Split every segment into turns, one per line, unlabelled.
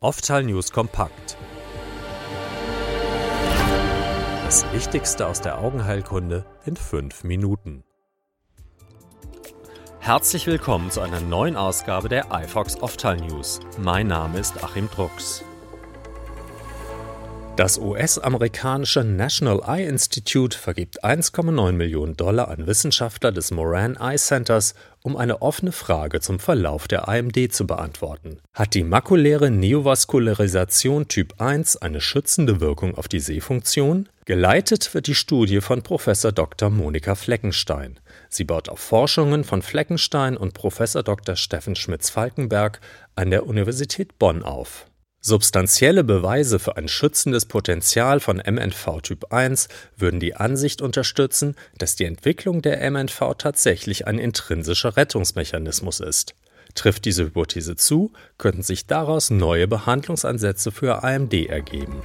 Oftal News kompakt. Das Wichtigste aus der Augenheilkunde in fünf Minuten. Herzlich willkommen zu einer neuen Ausgabe der iFox Oftal News. Mein Name ist Achim Drucks. Das US-amerikanische National Eye Institute vergibt 1,9 Millionen Dollar an Wissenschaftler des Moran Eye Centers, um eine offene Frage zum Verlauf der AMD zu beantworten. Hat die makuläre Neovaskularisation Typ 1 eine schützende Wirkung auf die Sehfunktion? Geleitet wird die Studie von Prof. Dr. Monika Fleckenstein. Sie baut auf Forschungen von Fleckenstein und Prof. Dr. Steffen Schmitz-Falkenberg an der Universität Bonn auf. Substanzielle Beweise für ein schützendes Potenzial von MNV Typ 1 würden die Ansicht unterstützen, dass die Entwicklung der MNV tatsächlich ein intrinsischer Rettungsmechanismus ist. Trifft diese Hypothese zu, könnten sich daraus neue Behandlungsansätze für AMD ergeben.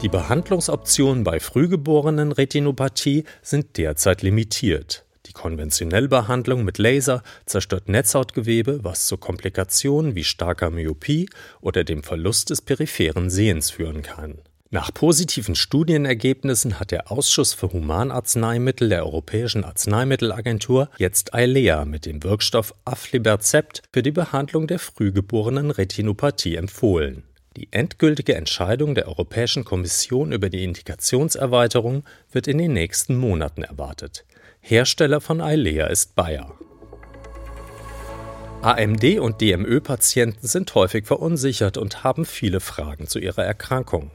Die Behandlungsoptionen bei frühgeborenen Retinopathie sind derzeit limitiert die konventionelle Behandlung mit Laser zerstört Netzhautgewebe, was zu Komplikationen wie starker Myopie oder dem Verlust des peripheren Sehens führen kann. Nach positiven Studienergebnissen hat der Ausschuss für Humanarzneimittel der Europäischen Arzneimittelagentur jetzt Eilea mit dem Wirkstoff Aflibercept für die Behandlung der frühgeborenen Retinopathie empfohlen. Die endgültige Entscheidung der Europäischen Kommission über die Indikationserweiterung wird in den nächsten Monaten erwartet. Hersteller von Eilea ist Bayer. AMD- und DMÖ-Patienten sind häufig verunsichert und haben viele Fragen zu ihrer Erkrankung.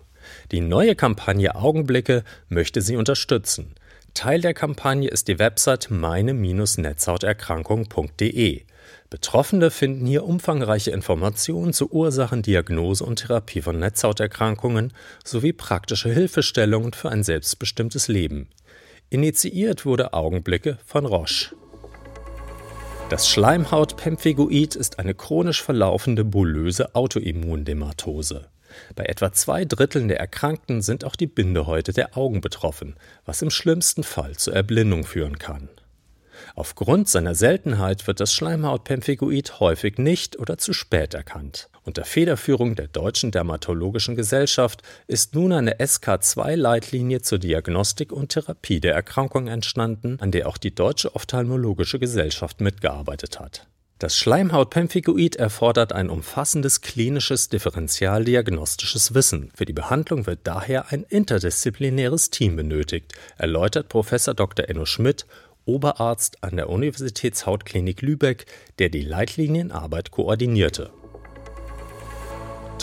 Die neue Kampagne Augenblicke möchte sie unterstützen. Teil der Kampagne ist die Website meine-netzhauterkrankung.de. Betroffene finden hier umfangreiche Informationen zu Ursachen, Diagnose und Therapie von Netzhauterkrankungen sowie praktische Hilfestellungen für ein selbstbestimmtes Leben. Initiiert wurde Augenblicke von Roche. Das Schleimhautpemphigoid ist eine chronisch verlaufende bullöse Autoimmundematose. Bei etwa zwei Dritteln der Erkrankten sind auch die Bindehäute der Augen betroffen, was im schlimmsten Fall zur Erblindung führen kann. Aufgrund seiner Seltenheit wird das Schleimhautpemphigoid häufig nicht oder zu spät erkannt. Unter Federführung der Deutschen Dermatologischen Gesellschaft ist nun eine SK2-Leitlinie zur Diagnostik und Therapie der Erkrankung entstanden, an der auch die Deutsche Ophthalmologische Gesellschaft mitgearbeitet hat. Das Schleimhautpemphigoid erfordert ein umfassendes klinisches differentialdiagnostisches Wissen. Für die Behandlung wird daher ein interdisziplinäres Team benötigt, erläutert Prof. Dr. Enno Schmidt, Oberarzt an der Universitätshautklinik Lübeck, der die Leitlinienarbeit koordinierte.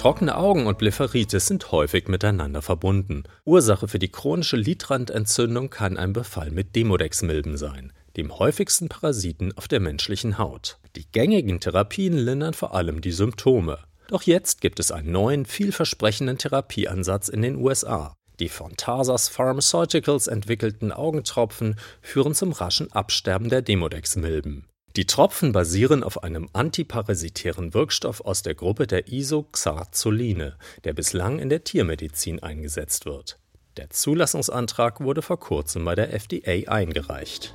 Trockene Augen und Blepharitis sind häufig miteinander verbunden. Ursache für die chronische Lidrandentzündung kann ein Befall mit Demodex-Milben sein, dem häufigsten Parasiten auf der menschlichen Haut. Die gängigen Therapien lindern vor allem die Symptome. Doch jetzt gibt es einen neuen, vielversprechenden Therapieansatz in den USA. Die von Tarsas Pharmaceuticals entwickelten Augentropfen führen zum raschen Absterben der Demodex-Milben. Die Tropfen basieren auf einem antiparasitären Wirkstoff aus der Gruppe der Isoxazoline, der bislang in der Tiermedizin eingesetzt wird. Der Zulassungsantrag wurde vor kurzem bei der FDA eingereicht.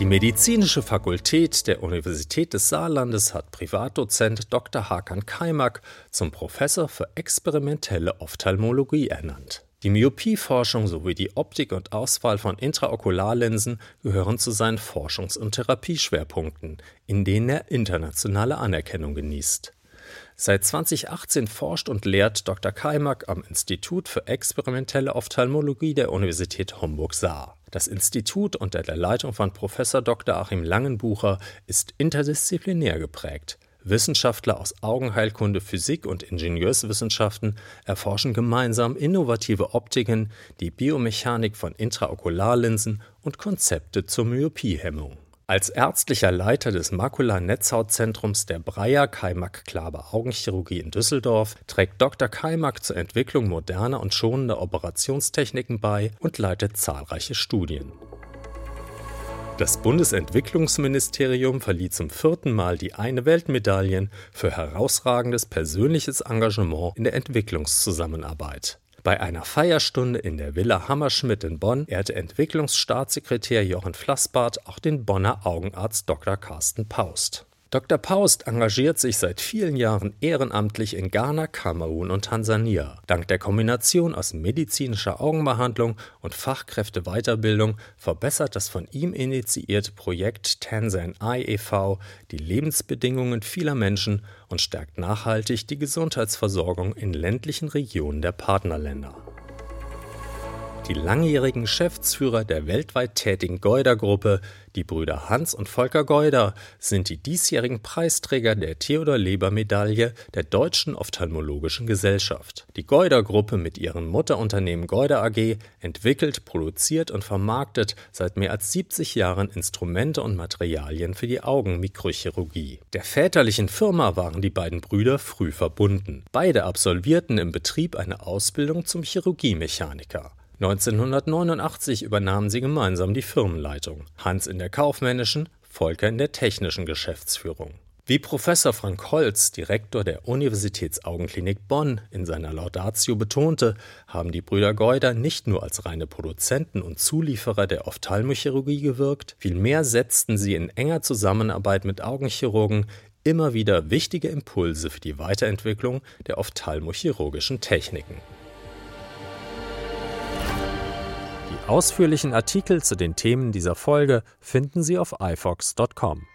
Die medizinische Fakultät der Universität des Saarlandes hat Privatdozent Dr. Hakan Kaimak zum Professor für experimentelle Ophthalmologie ernannt. Die Myopieforschung sowie die Optik und Auswahl von Intraokularlinsen gehören zu seinen Forschungs- und Therapieschwerpunkten, in denen er internationale Anerkennung genießt. Seit 2018 forscht und lehrt Dr. Kaimak am Institut für experimentelle Ophthalmologie der Universität Homburg-Saar. Das Institut unter der Leitung von Prof. Dr. Achim Langenbucher ist interdisziplinär geprägt. Wissenschaftler aus Augenheilkunde, Physik und Ingenieurswissenschaften erforschen gemeinsam innovative Optiken, die Biomechanik von Intraokularlinsen und Konzepte zur Myopiehemmung. Als ärztlicher Leiter des Makula-Netzhautzentrums der Breyer Kaimak Klaber Augenchirurgie in Düsseldorf trägt Dr. Kaimak zur Entwicklung moderner und schonender Operationstechniken bei und leitet zahlreiche Studien. Das Bundesentwicklungsministerium verlieh zum vierten Mal die Eine Weltmedaillen für herausragendes persönliches Engagement in der Entwicklungszusammenarbeit. Bei einer Feierstunde in der Villa Hammerschmidt in Bonn ehrte Entwicklungsstaatssekretär Jochen Flassbart auch den Bonner Augenarzt Dr. Carsten Paust. Dr. Paust engagiert sich seit vielen Jahren ehrenamtlich in Ghana, Kamerun und Tansania. Dank der Kombination aus medizinischer Augenbehandlung und Fachkräfteweiterbildung verbessert das von ihm initiierte Projekt Tansan Eye e.V. die Lebensbedingungen vieler Menschen und stärkt nachhaltig die Gesundheitsversorgung in ländlichen Regionen der Partnerländer. Die langjährigen Geschäftsführer der weltweit tätigen Geuder-Gruppe, die Brüder Hans und Volker Geuder, sind die diesjährigen Preisträger der Theodor-Leber-Medaille der Deutschen Ophthalmologischen Gesellschaft. Die Geuder-Gruppe mit ihrem Mutterunternehmen Geuder AG entwickelt, produziert und vermarktet seit mehr als 70 Jahren Instrumente und Materialien für die Augenmikrochirurgie. Der väterlichen Firma waren die beiden Brüder früh verbunden. Beide absolvierten im Betrieb eine Ausbildung zum Chirurgiemechaniker. 1989 übernahmen sie gemeinsam die Firmenleitung, Hans in der kaufmännischen, Volker in der technischen Geschäftsführung. Wie Professor Frank Holz, Direktor der Universitätsaugenklinik Bonn, in seiner Laudatio betonte, haben die Brüder Geuder nicht nur als reine Produzenten und Zulieferer der Ophthalmochirurgie gewirkt, vielmehr setzten sie in enger Zusammenarbeit mit Augenchirurgen immer wieder wichtige Impulse für die Weiterentwicklung der ophthalmochirurgischen Techniken. Ausführlichen Artikel zu den Themen dieser Folge finden Sie auf ifox.com.